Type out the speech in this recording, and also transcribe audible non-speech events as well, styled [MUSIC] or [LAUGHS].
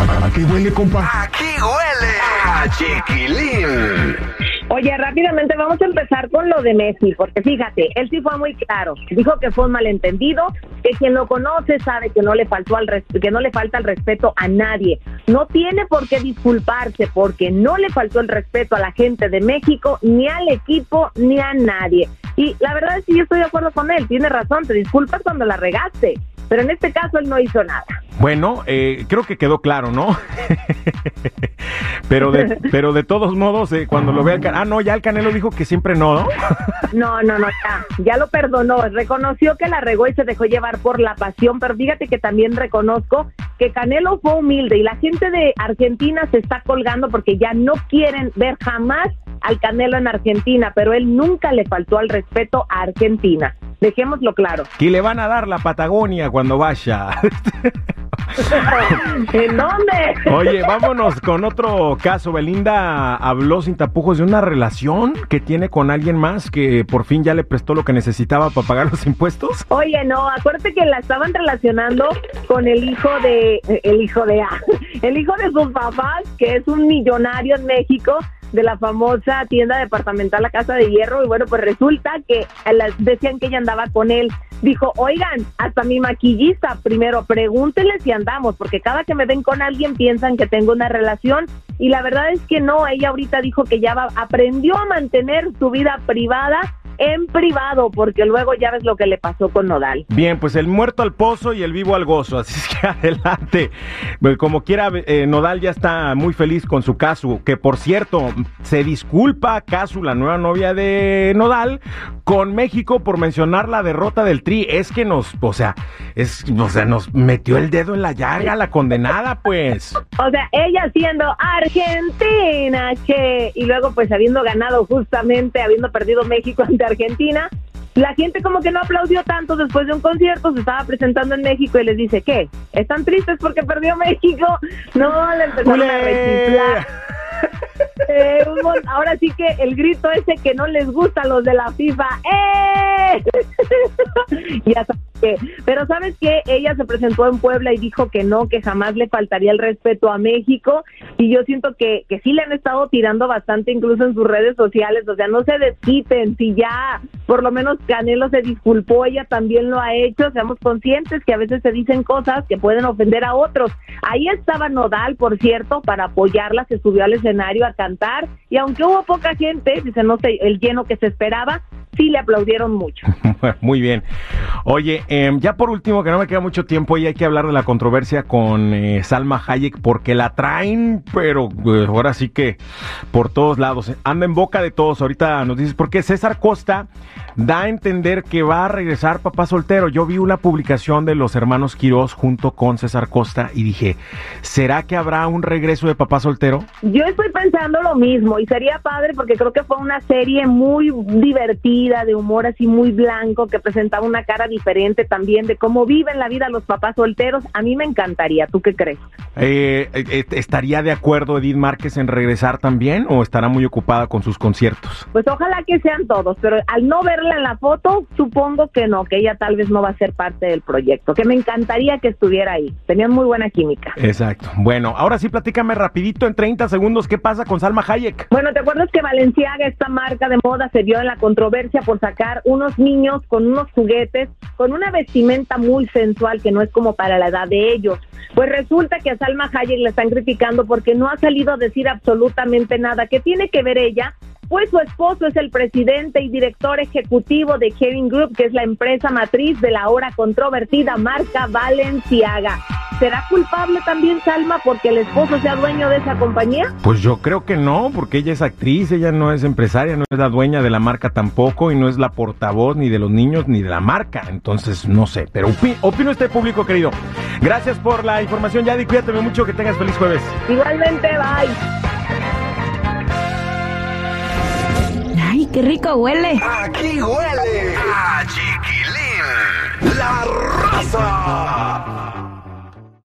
Aquí huele, compa. Aquí huele a chiquilín. Oye, rápidamente vamos a empezar con lo de Messi, porque fíjate, él sí fue muy claro. Dijo que fue un malentendido, que quien lo conoce sabe que no le faltó al res- que no le falta el respeto a nadie. No tiene por qué disculparse porque no le faltó el respeto a la gente de México, ni al equipo, ni a nadie. Y la verdad es que yo estoy de acuerdo con él, tiene razón, te disculpas cuando la regaste, pero en este caso él no hizo nada. Bueno, eh, creo que quedó claro, ¿no? [LAUGHS] pero, de, [LAUGHS] pero de todos modos, eh, cuando lo vea el Canelo... Ah, no, ya el Canelo dijo que siempre no, ¿no? No, no, no, ya, ya lo perdonó, reconoció que la regó y se dejó llevar por la pasión, pero fíjate que también reconozco que Canelo fue humilde y la gente de Argentina se está colgando porque ya no quieren ver jamás al Canelo en Argentina, pero él nunca le faltó al respeto a Argentina. Dejémoslo claro. Que le van a dar la Patagonia cuando vaya. [LAUGHS] [LAUGHS] ¿En dónde? Oye, vámonos con otro caso. Belinda habló sin tapujos de una relación que tiene con alguien más que por fin ya le prestó lo que necesitaba para pagar los impuestos. Oye, no, acuérdate que la estaban relacionando con el hijo de, el hijo de, [LAUGHS] el hijo de sus papás, que es un millonario en México, de la famosa tienda departamental La Casa de Hierro, y bueno, pues resulta que decían que ella andaba con él. Dijo, oigan, hasta mi maquillista, primero pregúntenle si andamos, porque cada que me ven con alguien piensan que tengo una relación, y la verdad es que no, ella ahorita dijo que ya va- aprendió a mantener su vida privada en privado, porque luego ya ves lo que le pasó con Nodal. Bien, pues el muerto al pozo y el vivo al gozo, así es que [LAUGHS] adelante. Pues como quiera, eh, Nodal ya está muy feliz con su Casu, que por cierto, se disculpa Casu, la nueva novia de Nodal, con México por mencionar la derrota del Tri. Es que nos, o sea, es, o sea, nos metió el dedo en la llaga la condenada, pues. O sea, ella siendo Argentina, che, y luego pues habiendo ganado justamente, habiendo perdido México ante Argentina, la gente como que no aplaudió tanto después de un concierto, se estaba presentando en México y les dice, ¿qué? ¿Están tristes porque perdió México? No, le empezaron a rechiflar. Eh, un ahora sí que el grito ese que no les gusta a los de la FIFA, ¡eh! [LAUGHS] ya sabes que, pero sabes que ella se presentó en Puebla y dijo que no, que jamás le faltaría el respeto a México. Y yo siento que, que sí le han estado tirando bastante incluso en sus redes sociales, o sea, no se desquiten, si ya por lo menos Canelo se disculpó, ella también lo ha hecho, seamos conscientes que a veces se dicen cosas que pueden ofender a otros. Ahí estaba Nodal, por cierto, para apoyarla, se subió al escenario a cantar. Y aunque hubo poca gente, dice no sé, el lleno que se esperaba, sí le aplaudieron mucho. [LAUGHS] Muy bien. Oye, em, ya por último, que no me queda mucho tiempo y hay que hablar de la controversia con eh, Salma Hayek porque la traen, pero eh, ahora sí que por todos lados. Anda en boca de todos. Ahorita nos dices, porque César Costa da a entender que va a regresar papá soltero. Yo vi una publicación de los hermanos Quirós junto con César Costa y dije, ¿será que habrá un regreso de papá soltero? Yo estoy pensando lo mismo y sería padre porque creo que fue una serie muy divertida, de humor así muy blanco, que presentaba una cara diferente también de cómo viven la vida los papás solteros. A mí me encantaría, ¿tú qué crees? Eh, eh, ¿Estaría de acuerdo Edith Márquez en regresar también o estará muy ocupada con sus conciertos? Pues ojalá que sean todos, pero al no verla en la foto, supongo que no, que ella tal vez no va a ser parte del proyecto, que me encantaría que estuviera ahí. Tenían muy buena química. Exacto. Bueno, ahora sí platícame rapidito en 30 segundos qué pasa con Salma Hayek. Bueno, ¿te acuerdas que Valenciaga, esta marca de moda, se vio en la controversia por sacar unos niños con unos juguetes, con una vestimenta muy sensual que no es como para la edad de ellos? Pues resulta que a Salma Hayek le están criticando porque no ha salido a decir absolutamente nada. ¿Qué tiene que ver ella? pues su esposo es el presidente y director ejecutivo de Kering Group, que es la empresa matriz de la ahora controvertida marca Valenciaga. ¿Será culpable también Salma porque el esposo sea dueño de esa compañía? Pues yo creo que no, porque ella es actriz, ella no es empresaria, no es la dueña de la marca tampoco y no es la portavoz ni de los niños ni de la marca. Entonces, no sé, pero opino este público querido. Gracias por la información, Yadi, cuídate mucho, que tengas feliz jueves. Igualmente, bye. ¡Ay, qué rico huele! Aquí huele a chiquilín. La raza.